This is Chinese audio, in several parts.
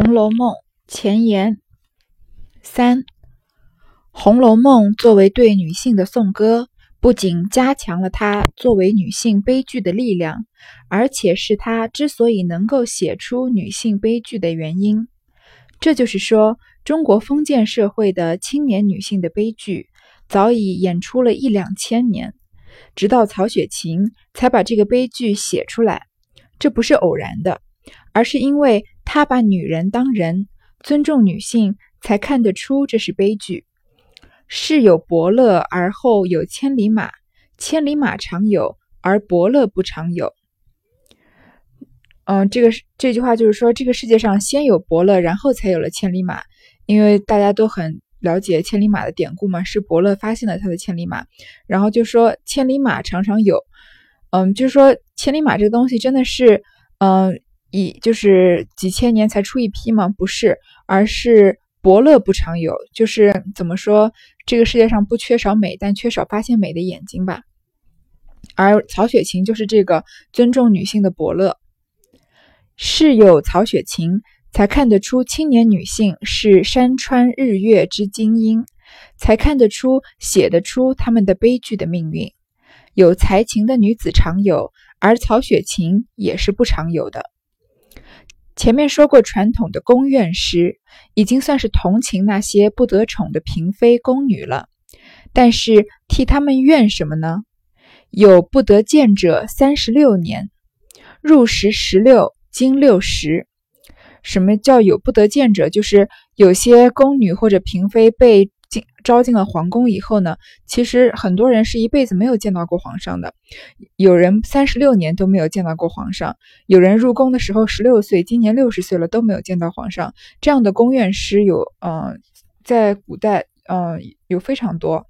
红楼梦》前言三，《红楼梦》作为对女性的颂歌，不仅加强了它作为女性悲剧的力量，而且是它之所以能够写出女性悲剧的原因。这就是说，中国封建社会的青年女性的悲剧早已演出了一两千年，直到曹雪芹才把这个悲剧写出来。这不是偶然的，而是因为。他把女人当人，尊重女性，才看得出这是悲剧。世有伯乐，而后有千里马。千里马常有，而伯乐不常有。嗯，这个这句话就是说，这个世界上先有伯乐，然后才有了千里马。因为大家都很了解千里马的典故嘛，是伯乐发现了他的千里马，然后就说千里马常常有。嗯，就是说千里马这个东西真的是，嗯。以就是几千年才出一批吗？不是，而是伯乐不常有。就是怎么说，这个世界上不缺少美，但缺少发现美的眼睛吧。而曹雪芹就是这个尊重女性的伯乐。是有曹雪芹，才看得出青年女性是山川日月之精英，才看得出写得出他们的悲剧的命运。有才情的女子常有，而曹雪芹也是不常有的。前面说过，传统的宫怨诗已经算是同情那些不得宠的嫔妃宫女了，但是替他们怨什么呢？有不得见者三十六年，入时十六，经六十。什么叫有不得见者？就是有些宫女或者嫔妃被。招进了皇宫以后呢，其实很多人是一辈子没有见到过皇上的，有人三十六年都没有见到过皇上，有人入宫的时候十六岁，今年六十岁了都没有见到皇上。这样的宫院诗有，嗯，在古代，嗯，有非常多。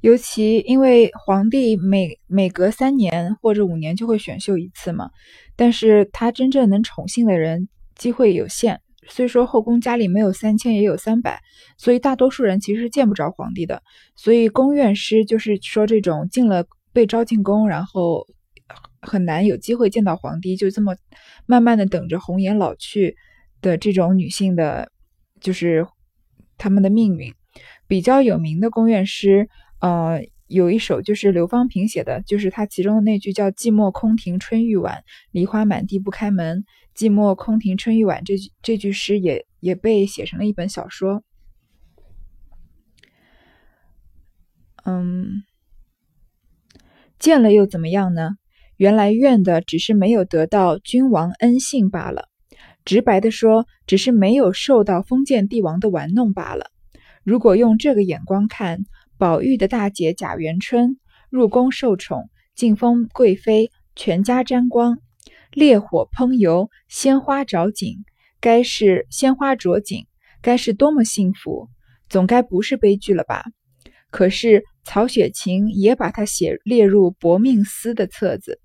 尤其因为皇帝每每隔三年或者五年就会选秀一次嘛，但是他真正能宠幸的人机会有限。虽说后宫佳丽没有三千也有三百，所以大多数人其实是见不着皇帝的。所以宫院诗就是说这种进了被招进宫，然后很难有机会见到皇帝，就这么慢慢的等着红颜老去的这种女性的，就是他们的命运。比较有名的宫院诗，呃，有一首就是刘方平写的，就是他其中的那句叫“寂寞空庭春欲晚，梨花满地不开门”。寂寞空庭春欲晚，这句这句诗也也被写成了一本小说。嗯，见了又怎么样呢？原来怨的只是没有得到君王恩幸罢了。直白的说，只是没有受到封建帝王的玩弄罢了。如果用这个眼光看，宝玉的大姐贾元春入宫受宠，晋封贵妃，全家沾光。烈火烹油，鲜花着锦，该是鲜花着锦，该是多么幸福！总该不是悲剧了吧？可是曹雪芹也把它写列入薄命司的册子，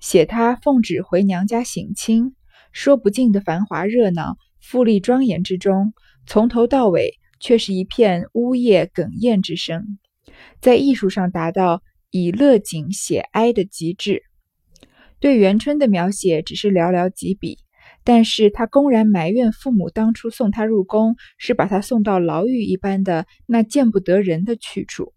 写他奉旨回娘家省亲，说不尽的繁华热闹、富丽庄严之中，从头到尾却是一片呜咽哽咽之声，在艺术上达到以乐景写哀的极致。对元春的描写只是寥寥几笔，但是他公然埋怨父母当初送他入宫是把他送到牢狱一般的那见不得人的去处，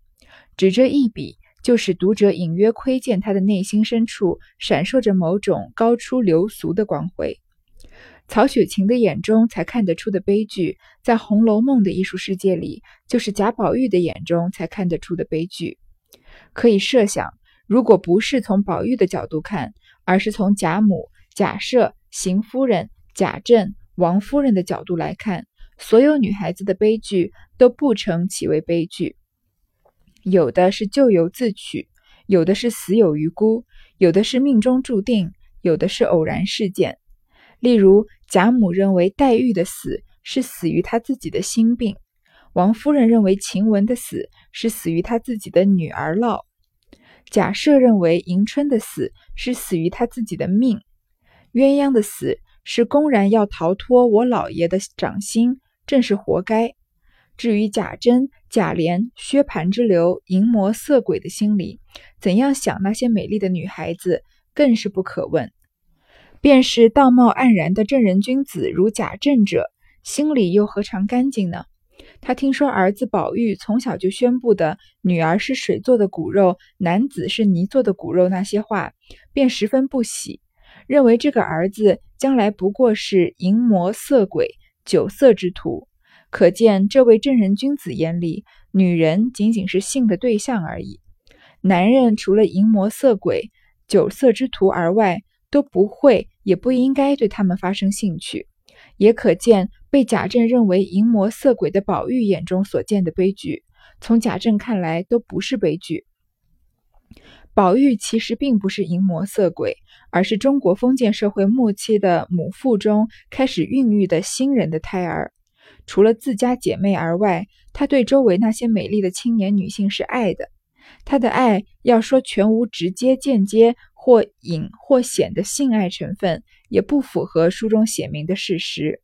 只这一笔就使读者隐约窥见他的内心深处闪烁着某种高出流俗的光辉。曹雪芹的眼中才看得出的悲剧，在《红楼梦》的艺术世界里，就是贾宝玉的眼中才看得出的悲剧。可以设想，如果不是从宝玉的角度看，而是从贾母、贾赦、邢夫人、贾政、王夫人的角度来看，所有女孩子的悲剧都不成其为悲剧。有的是咎由自取，有的是死有余辜，有的是命中注定，有的是偶然事件。例如，贾母认为黛玉的死是死于她自己的心病，王夫人认为晴雯的死是死于她自己的女儿烙。假设认为迎春的死是死于他自己的命，鸳鸯的死是公然要逃脱我老爷的掌心，正是活该。至于贾珍、贾琏、薛蟠之流淫魔色鬼的心理，怎样想那些美丽的女孩子，更是不可问。便是道貌岸然的正人君子如贾政者，心里又何尝干净呢？他听说儿子宝玉从小就宣布的“女儿是水做的骨肉，男子是泥做的骨肉”那些话，便十分不喜，认为这个儿子将来不过是淫魔色鬼、酒色之徒。可见这位正人君子眼里，女人仅仅是性的对象而已，男人除了淫魔色鬼、酒色之徒而外，都不会也不应该对他们发生兴趣。也可见。被贾政认为淫魔色鬼的宝玉眼中所见的悲剧，从贾政看来都不是悲剧。宝玉其实并不是淫魔色鬼，而是中国封建社会末期的母腹中开始孕育的新人的胎儿。除了自家姐妹而外，他对周围那些美丽的青年女性是爱的。他的爱要说全无直接、间接或隐或显的性爱成分，也不符合书中写明的事实。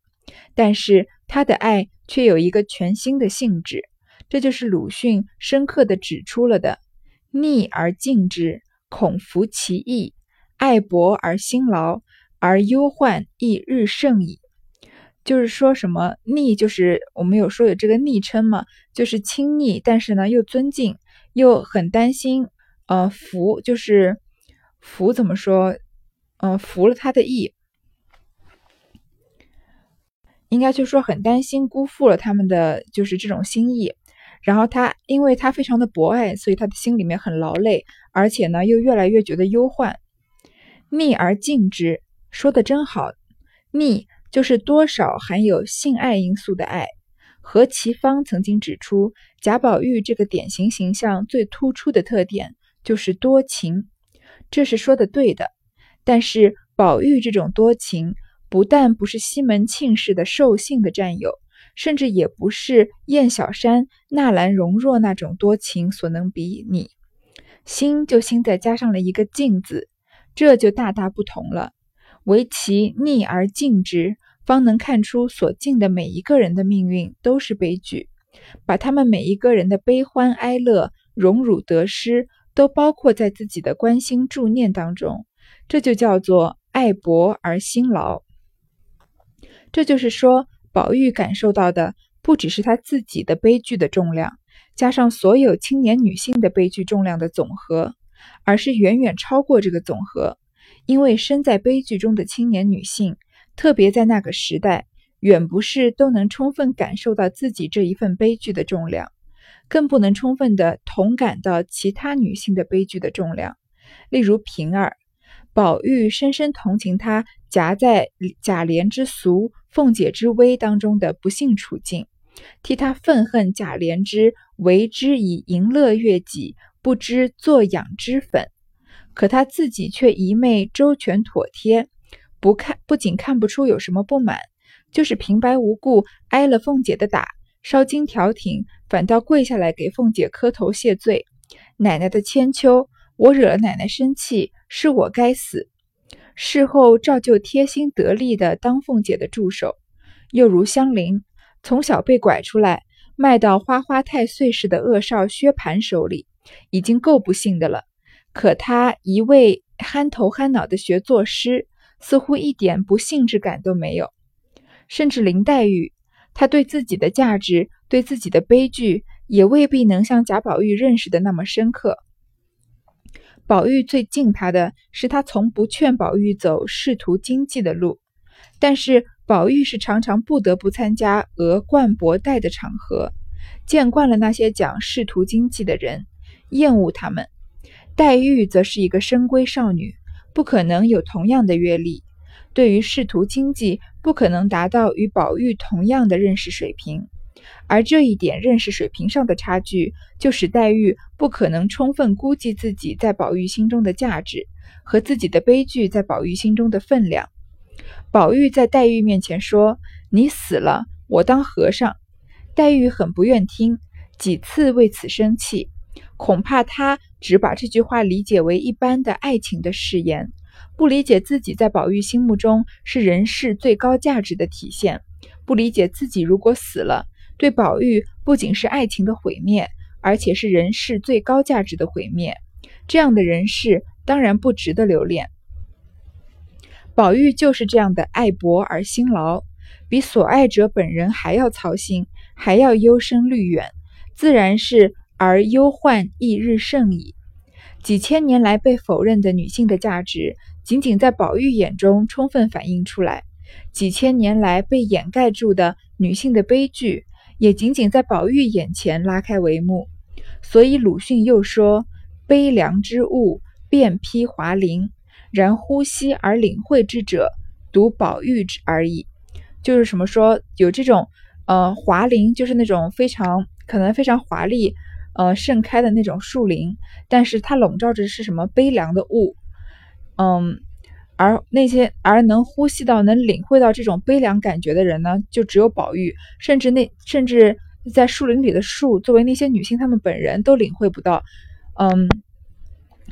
但是他的爱却有一个全新的性质，这就是鲁迅深刻的指出了的：逆而敬之，恐服其意；爱薄而辛劳，而忧患亦日盛矣。就是说什么逆，就是我们有说有这个昵称嘛，就是亲昵，但是呢又尊敬，又很担心。呃，服就是服怎么说？嗯，服了他的意。应该就说很担心辜负了他们的就是这种心意，然后他因为他非常的博爱，所以他的心里面很劳累，而且呢又越来越觉得忧患。逆而敬之，说的真好。逆就是多少含有性爱因素的爱。何其芳曾经指出，贾宝玉这个典型形象最突出的特点就是多情，这是说的对的。但是宝玉这种多情。不但不是西门庆式的兽性的占有，甚至也不是燕小山、纳兰容若那种多情所能比拟。心就心在加上了一个敬字，这就大大不同了。唯其逆而敬之，方能看出所敬的每一个人的命运都是悲剧，把他们每一个人的悲欢哀乐、荣辱得失都包括在自己的关心助念当中，这就叫做爱薄而辛劳。这就是说，宝玉感受到的不只是他自己的悲剧的重量，加上所有青年女性的悲剧重量的总和，而是远远超过这个总和。因为身在悲剧中的青年女性，特别在那个时代，远不是都能充分感受到自己这一份悲剧的重量，更不能充分的同感到其他女性的悲剧的重量。例如平儿，宝玉深深同情她夹在贾琏之俗。凤姐之危当中的不幸处境，替她愤恨贾琏之为之以淫乐悦己，不知作养之粉。可她自己却一昧周全妥帖，不看不仅看不出有什么不满，就是平白无故挨了凤姐的打，稍经调停，反倒跪下来给凤姐磕头谢罪。奶奶的千秋，我惹了奶奶生气，是我该死。事后照旧贴心得力的当凤姐的助手，又如香菱，从小被拐出来卖到花花太岁似的恶少薛蟠手里，已经够不幸的了。可她一味憨头憨脑的学作诗，似乎一点不幸之感都没有。甚至林黛玉，她对自己的价值、对自己的悲剧，也未必能像贾宝玉认识的那么深刻。宝玉最敬他的是，他从不劝宝玉走仕途经济的路，但是宝玉是常常不得不参加额冠博带的场合，见惯了那些讲仕途经济的人，厌恶他们。黛玉则是一个深闺少女，不可能有同样的阅历，对于仕途经济不可能达到与宝玉同样的认识水平。而这一点认识水平上的差距，就使黛玉不可能充分估计自己在宝玉心中的价值和自己的悲剧在宝玉心中的分量。宝玉在黛玉面前说：“你死了，我当和尚。”黛玉很不愿听，几次为此生气。恐怕她只把这句话理解为一般的爱情的誓言，不理解自己在宝玉心目中是人世最高价值的体现，不理解自己如果死了。对宝玉不仅是爱情的毁灭，而且是人世最高价值的毁灭。这样的人世当然不值得留恋。宝玉就是这样的爱博而辛劳，比所爱者本人还要操心，还要忧深虑远，自然是而忧患亦日甚矣。几千年来被否认的女性的价值，仅仅在宝玉眼中充分反映出来；几千年来被掩盖住的女性的悲剧，也仅仅在宝玉眼前拉开帷幕。所以鲁迅又说：“悲凉之物，遍披华林，然呼吸而领会之者，独宝玉之而已。”就是什么说有这种呃华林，就是那种非常可能非常华丽。呃，盛开的那种树林，但是它笼罩着是什么悲凉的雾，嗯，而那些而能呼吸到、能领会到这种悲凉感觉的人呢，就只有宝玉，甚至那甚至在树林里的树，作为那些女性，她们本人都领会不到。嗯，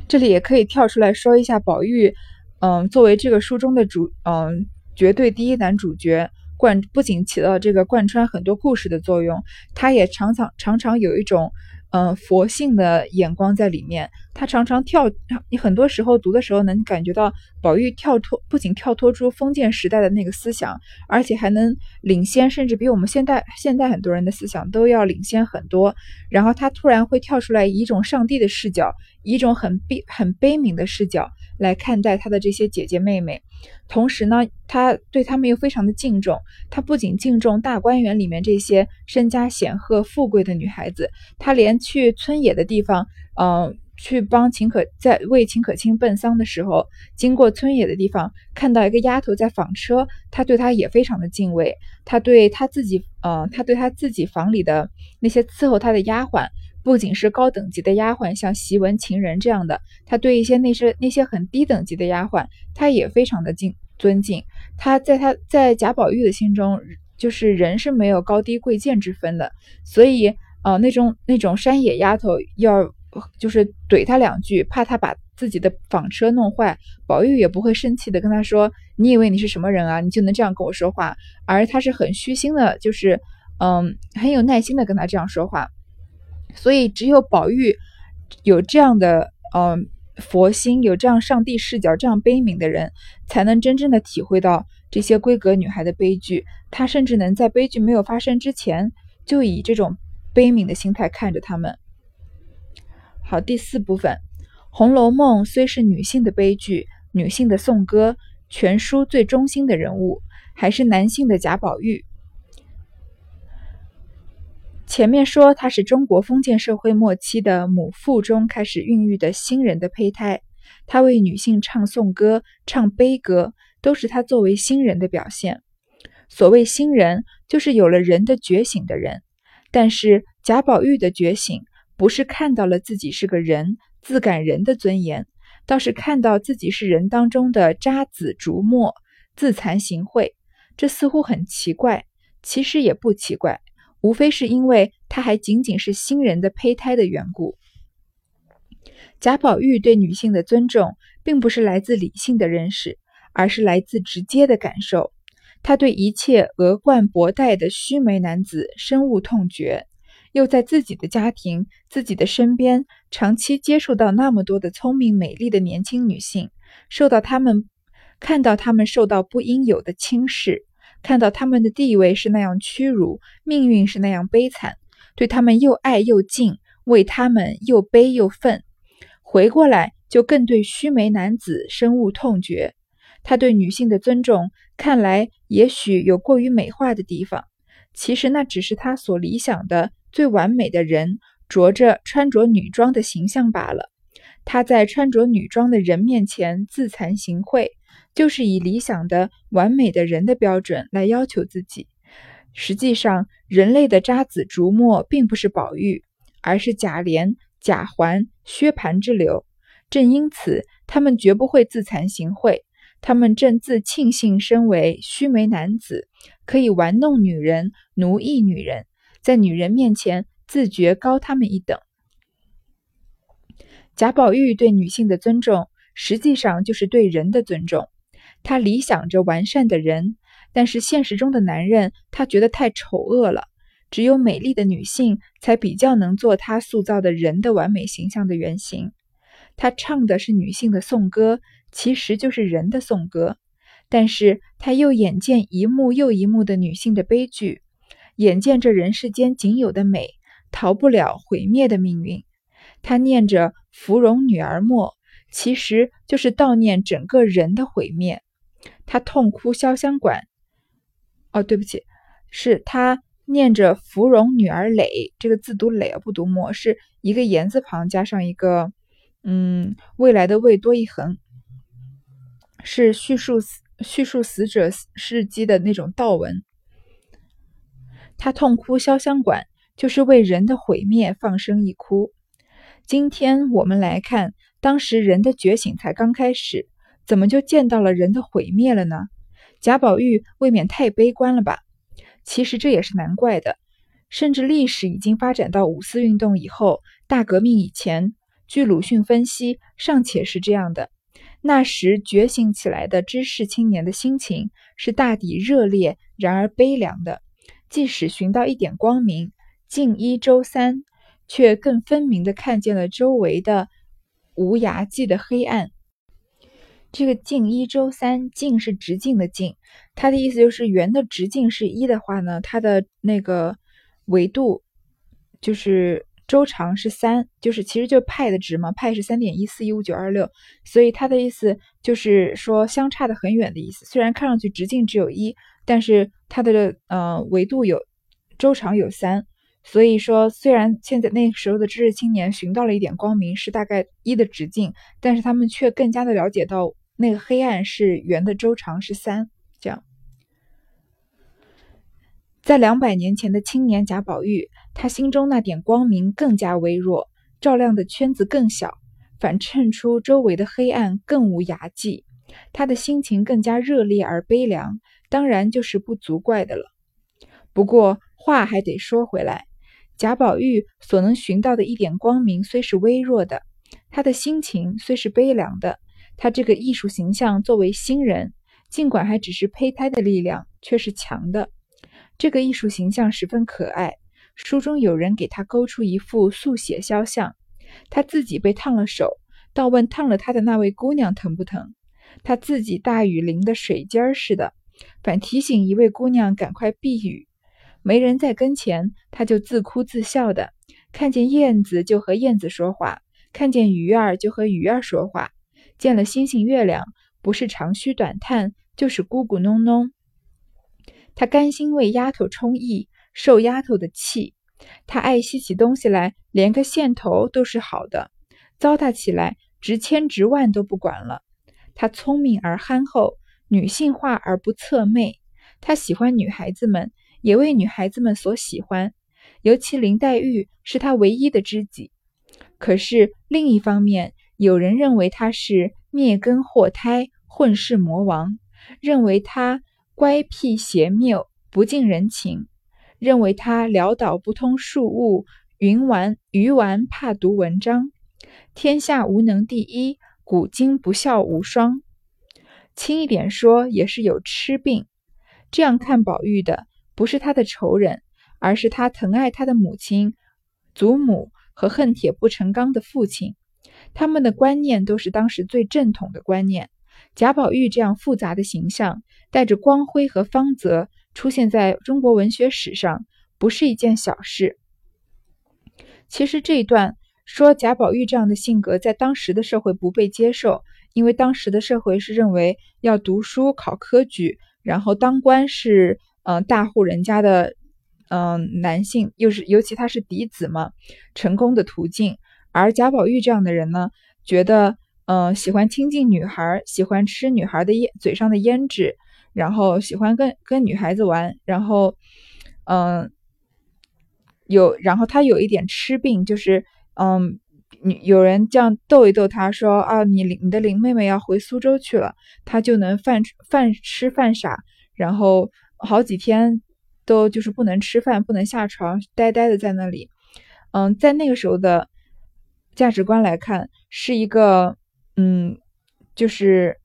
这里也可以跳出来说一下，宝玉，嗯，作为这个书中的主，嗯，绝对第一男主角，贯不仅起到这个贯穿很多故事的作用，他也常常常常有一种。嗯，佛性的眼光在里面，他常常跳，你很多时候读的时候能感觉到宝玉跳脱，不仅跳脱出封建时代的那个思想，而且还能领先，甚至比我们现代现代很多人的思想都要领先很多。然后他突然会跳出来，以一种上帝的视角，以一种很悲很悲悯的视角来看待他的这些姐姐妹妹。同时呢，他对他们又非常的敬重。他不仅敬重大观园里面这些身家显赫、富贵的女孩子，他连去村野的地方，嗯，去帮秦可在为秦可卿奔丧的时候，经过村野的地方，看到一个丫头在纺车，他对她也非常的敬畏。他对他自己，嗯，他对他自己房里的那些伺候他的丫鬟。不仅是高等级的丫鬟，像袭文、情人这样的，他对一些那些那些很低等级的丫鬟，他也非常的敬尊敬。他在他在贾宝玉的心中，就是人是没有高低贵贱之分的。所以，呃，那种那种山野丫头要就是怼他两句，怕他把自己的纺车弄坏，宝玉也不会生气的跟他说：“你以为你是什么人啊？你就能这样跟我说话？”而他是很虚心的，就是嗯，很有耐心的跟他这样说话。所以，只有宝玉有这样的嗯佛心，有这样上帝视角、这样悲悯的人，才能真正的体会到这些闺阁女孩的悲剧。他甚至能在悲剧没有发生之前，就以这种悲悯的心态看着他们。好，第四部分，《红楼梦》虽是女性的悲剧、女性的颂歌，全书最中心的人物还是男性的贾宝玉。前面说他是中国封建社会末期的母腹中开始孕育的新人的胚胎，他为女性唱颂歌、唱悲歌，都是他作为新人的表现。所谓新人，就是有了人的觉醒的人。但是贾宝玉的觉醒，不是看到了自己是个人，自感人的尊严，倒是看到自己是人当中的渣滓竹末，自惭形秽。这似乎很奇怪，其实也不奇怪。无非是因为他还仅仅是新人的胚胎的缘故。贾宝玉对女性的尊重，并不是来自理性的认识，而是来自直接的感受。他对一切额冠博带的须眉男子深恶痛绝，又在自己的家庭、自己的身边，长期接触到那么多的聪明美丽的年轻女性，受到他们看到他们受到不应有的轻视。看到他们的地位是那样屈辱，命运是那样悲惨，对他们又爱又敬，为他们又悲又愤。回过来就更对须眉男子深恶痛绝。他对女性的尊重，看来也许有过于美化的地方。其实那只是他所理想的最完美的人，着着穿着女装的形象罢了。他在穿着女装的人面前自惭形秽。就是以理想的完美的人的标准来要求自己。实际上，人类的渣滓竹末并不是宝玉，而是贾琏、贾环、薛蟠之流。正因此，他们绝不会自惭形秽，他们正自庆幸身为须眉男子，可以玩弄女人、奴役女人，在女人面前自觉高他们一等。贾宝玉对女性的尊重，实际上就是对人的尊重。他理想着完善的人，但是现实中的男人他觉得太丑恶了。只有美丽的女性才比较能做他塑造的人的完美形象的原型。他唱的是女性的颂歌，其实就是人的颂歌。但是他又眼见一幕又一幕的女性的悲剧，眼见这人世间仅有的美逃不了毁灭的命运。他念着“芙蓉女儿莫”，其实就是悼念整个人的毁灭。他痛哭潇湘馆。哦，对不起，是他念着“芙蓉女儿蕾”这个字读蕾而不读墨，是一个言字旁加上一个嗯未来的未多一横，是叙述叙述死者事迹的那种悼文。他痛哭潇湘馆，就是为人的毁灭放声一哭。今天我们来看，当时人的觉醒才刚开始，怎么就见到了人的毁灭了呢？贾宝玉未免太悲观了吧？其实这也是难怪的。甚至历史已经发展到五四运动以后、大革命以前，据鲁迅分析，尚且是这样的。那时觉醒起来的知识青年的心情是大抵热烈，然而悲凉的。即使寻到一点光明，近一周三。却更分明地看见了周围的无涯际的黑暗。这个径一周三，径是直径的径，它的意思就是圆的直径是一的话呢，它的那个维度就是周长是三，就是其实就派的值嘛，派是三点一四一五九二六，所以它的意思就是说相差的很远的意思。虽然看上去直径只有一，但是它的呃维度有周长有三。所以说，虽然现在那时候的知识青年寻到了一点光明，是大概一的直径，但是他们却更加的了解到那个黑暗是圆的周长是三。这样，在两百年前的青年贾宝玉，他心中那点光明更加微弱，照亮的圈子更小，反衬出周围的黑暗更无涯际。他的心情更加热烈而悲凉，当然就是不足怪的了。不过话还得说回来。贾宝玉所能寻到的一点光明虽是微弱的，他的心情虽是悲凉的，他这个艺术形象作为新人，尽管还只是胚胎的力量，却是强的。这个艺术形象十分可爱。书中有人给他勾出一幅速写肖像，他自己被烫了手，倒问烫了他的那位姑娘疼不疼？他自己大雨淋得水尖儿似的，反提醒一位姑娘赶快避雨。没人在跟前，他就自哭自笑的。看见燕子就和燕子说话，看见鱼儿就和鱼儿说话。见了星星月亮，不是长吁短叹，就是咕咕哝哝。他甘心为丫头充役，受丫头的气。他爱惜起东西来，连个线头都是好的。糟蹋起来，值千值万都不管了。他聪明而憨厚，女性化而不侧媚。他喜欢女孩子们。也为女孩子们所喜欢，尤其林黛玉是他唯一的知己。可是另一方面，有人认为他是灭根祸胎、混世魔王，认为他乖僻邪谬、不近人情，认为他潦倒不通庶务、云玩鱼丸怕读文章，天下无能第一，古今不孝无双。轻一点说，也是有痴病。这样看宝玉的。不是他的仇人，而是他疼爱他的母亲、祖母和恨铁不成钢的父亲。他们的观念都是当时最正统的观念。贾宝玉这样复杂的形象，带着光辉和芳泽，出现在中国文学史上，不是一件小事。其实这一段说贾宝玉这样的性格，在当时的社会不被接受，因为当时的社会是认为要读书、考科举，然后当官是。嗯，大户人家的，嗯，男性又是尤其他是嫡子嘛，成功的途径。而贾宝玉这样的人呢，觉得，嗯，喜欢亲近女孩，喜欢吃女孩的烟嘴上的胭脂，然后喜欢跟跟女孩子玩，然后，嗯，有，然后他有一点痴病，就是，嗯，有人这样逗一逗他说啊，你你的林妹妹要回苏州去了，他就能饭饭吃饭傻，然后。好几天都就是不能吃饭，不能下床，呆呆的在那里。嗯，在那个时候的价值观来看，是一个嗯，就是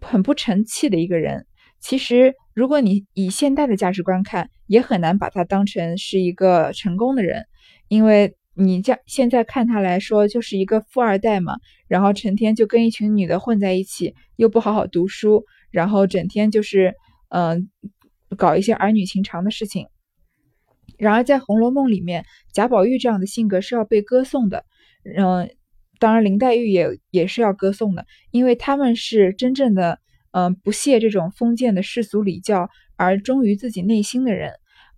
很不成器的一个人。其实，如果你以现代的价值观看，也很难把他当成是一个成功的人，因为你这现在看他来说就是一个富二代嘛，然后成天就跟一群女的混在一起，又不好好读书，然后整天就是嗯搞一些儿女情长的事情。然而在《红楼梦》里面，贾宝玉这样的性格是要被歌颂的，嗯，当然林黛玉也也是要歌颂的，因为他们是真正的嗯不屑这种封建的世俗礼教，而忠于自己内心的人，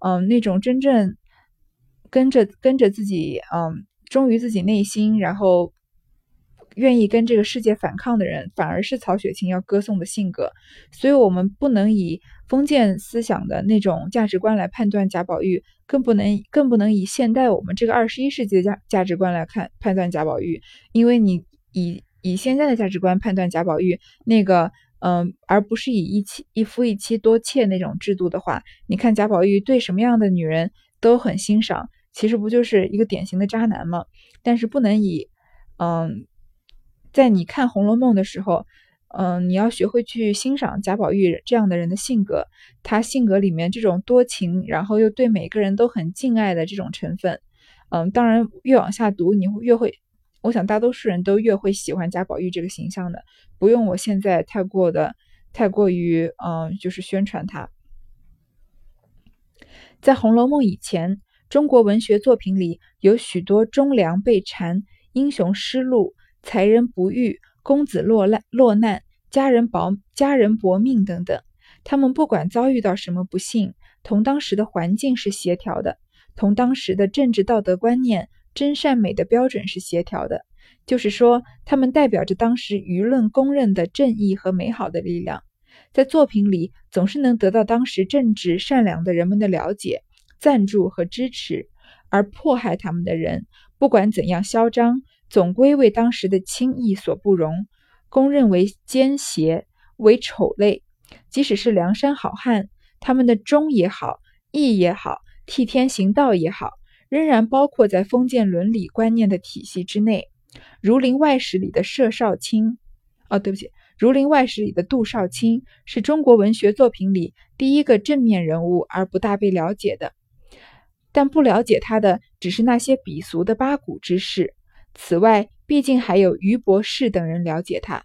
嗯，那种真正跟着跟着自己，嗯，忠于自己内心，然后。愿意跟这个世界反抗的人，反而是曹雪芹要歌颂的性格，所以，我们不能以封建思想的那种价值观来判断贾宝玉，更不能更不能以现代我们这个二十一世纪的价价值观来看判断贾宝玉，因为你以以现在的价值观判断贾宝玉，那个嗯，而不是以一妻一夫一妻多妾那种制度的话，你看贾宝玉对什么样的女人都很欣赏，其实不就是一个典型的渣男吗？但是不能以嗯。在你看《红楼梦》的时候，嗯，你要学会去欣赏贾宝玉这样的人的性格，他性格里面这种多情，然后又对每个人都很敬爱的这种成分，嗯，当然越往下读，你会越会，我想大多数人都越会喜欢贾宝玉这个形象的，不用我现在太过的太过于嗯，就是宣传他。在《红楼梦》以前，中国文学作品里有许多忠良被谗、英雄失路。才人不遇，公子落难落难，家人保家人薄命等等，他们不管遭遇到什么不幸，同当时的环境是协调的，同当时的政治道德观念、真善美的标准是协调的。就是说，他们代表着当时舆论公认的正义和美好的力量，在作品里总是能得到当时正直善良的人们的了解、赞助和支持，而迫害他们的人，不管怎样嚣张。总归为当时的轻易所不容，公认为奸邪，为丑类。即使是梁山好汉，他们的忠也好，义也好，替天行道也好，仍然包括在封建伦理观念的体系之内。《儒林外史》里的佘少卿，哦，对不起，《儒林外史》里的杜少卿，是中国文学作品里第一个正面人物，而不大被了解的。但不了解他的，只是那些鄙俗的八股之士。此外，毕竟还有于博士等人了解他，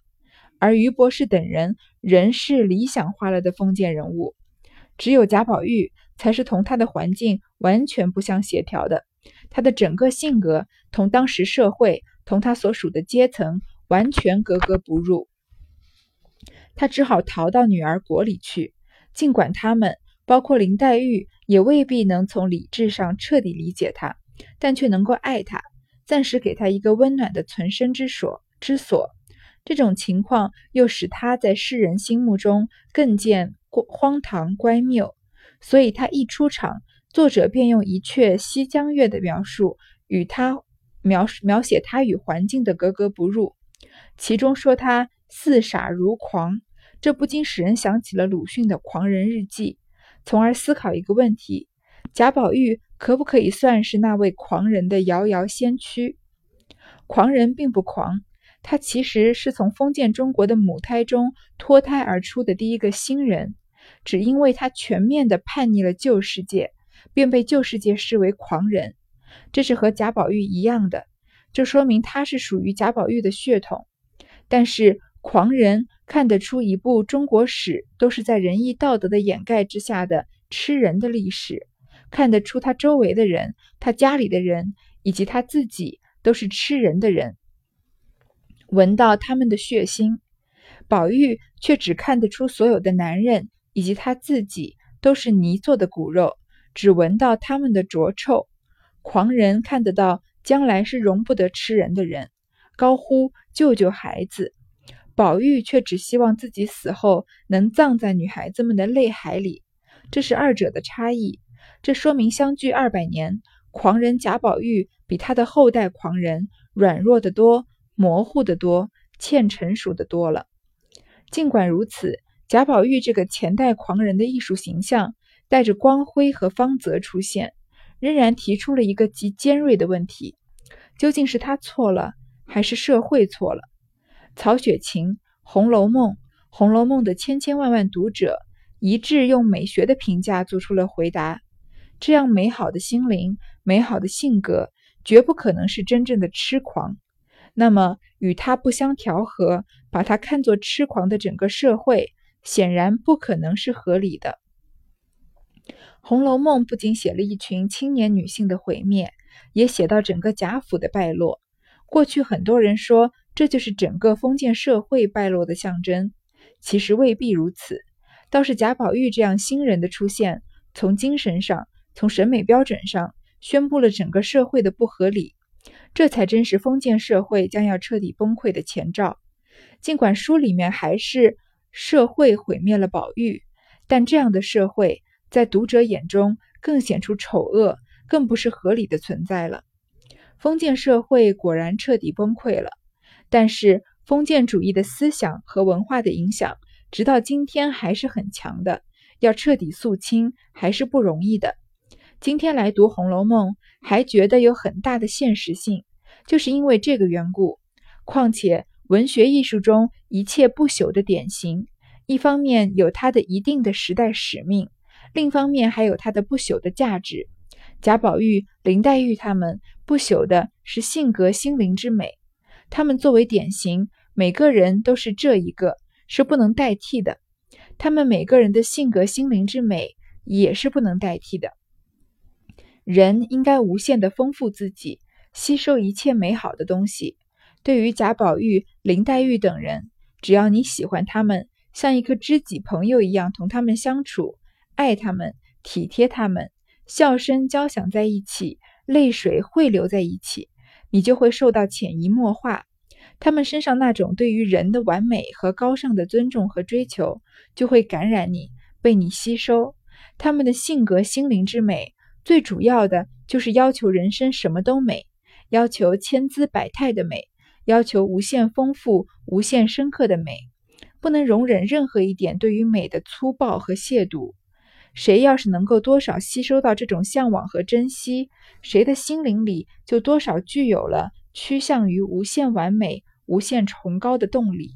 而于博士等人仍是理想化了的封建人物，只有贾宝玉才是同他的环境完全不相协调的，他的整个性格同当时社会、同他所属的阶层完全格格不入，他只好逃到女儿国里去。尽管他们，包括林黛玉，也未必能从理智上彻底理解他，但却能够爱他。暂时给他一个温暖的存身之所之所，这种情况又使他在世人心目中更见荒唐乖谬，所以他一出场，作者便用一阙《西江月》的描述与他描描写他与环境的格格不入，其中说他似傻如狂，这不禁使人想起了鲁迅的《狂人日记》，从而思考一个问题：贾宝玉。可不可以算是那位狂人的遥遥先驱？狂人并不狂，他其实是从封建中国的母胎中脱胎而出的第一个新人，只因为他全面的叛逆了旧世界，便被旧世界视为狂人。这是和贾宝玉一样的，这说明他是属于贾宝玉的血统。但是狂人看得出一部中国史都是在仁义道德的掩盖之下的吃人的历史。看得出，他周围的人、他家里的人以及他自己都是吃人的人。闻到他们的血腥，宝玉却只看得出所有的男人以及他自己都是泥做的骨肉，只闻到他们的浊臭。狂人看得到将来是容不得吃人的人，高呼救救孩子。宝玉却只希望自己死后能葬在女孩子们的泪海里。这是二者的差异。这说明相距二百年，狂人贾宝玉比他的后代狂人软弱得多，模糊得多，欠成熟的多了。尽管如此，贾宝玉这个前代狂人的艺术形象，带着光辉和方泽出现，仍然提出了一个极尖锐的问题：究竟是他错了，还是社会错了？曹雪芹《红楼梦》《红楼梦》的千千万万读者一致用美学的评价做出了回答。这样美好的心灵、美好的性格，绝不可能是真正的痴狂。那么，与他不相调和，把他看作痴狂的整个社会，显然不可能是合理的。《红楼梦》不仅写了一群青年女性的毁灭，也写到整个贾府的败落。过去很多人说这就是整个封建社会败落的象征，其实未必如此。倒是贾宝玉这样新人的出现，从精神上、从审美标准上，宣布了整个社会的不合理。这才真是封建社会将要彻底崩溃的前兆。尽管书里面还是社会毁灭了宝玉，但这样的社会在读者眼中更显出丑恶，更不是合理的存在了。封建社会果然彻底崩溃了，但是封建主义的思想和文化的影响，直到今天还是很强的。要彻底肃清还是不容易的。今天来读《红楼梦》。还觉得有很大的现实性，就是因为这个缘故。况且文学艺术中一切不朽的典型，一方面有它的一定的时代使命，另一方面还有它的不朽的价值。贾宝玉、林黛玉他们不朽的是性格心灵之美，他们作为典型，每个人都是这一个，是不能代替的。他们每个人的性格心灵之美也是不能代替的。人应该无限的丰富自己，吸收一切美好的东西。对于贾宝玉、林黛玉等人，只要你喜欢他们，像一个知己朋友一样同他们相处，爱他们，体贴他们，笑声交响在一起，泪水汇流在一起，你就会受到潜移默化。他们身上那种对于人的完美和高尚的尊重和追求，就会感染你，被你吸收。他们的性格、心灵之美。最主要的就是要求人生什么都美，要求千姿百态的美，要求无限丰富、无限深刻的美，不能容忍任何一点对于美的粗暴和亵渎。谁要是能够多少吸收到这种向往和珍惜，谁的心灵里就多少具有了趋向于无限完美、无限崇高的动力。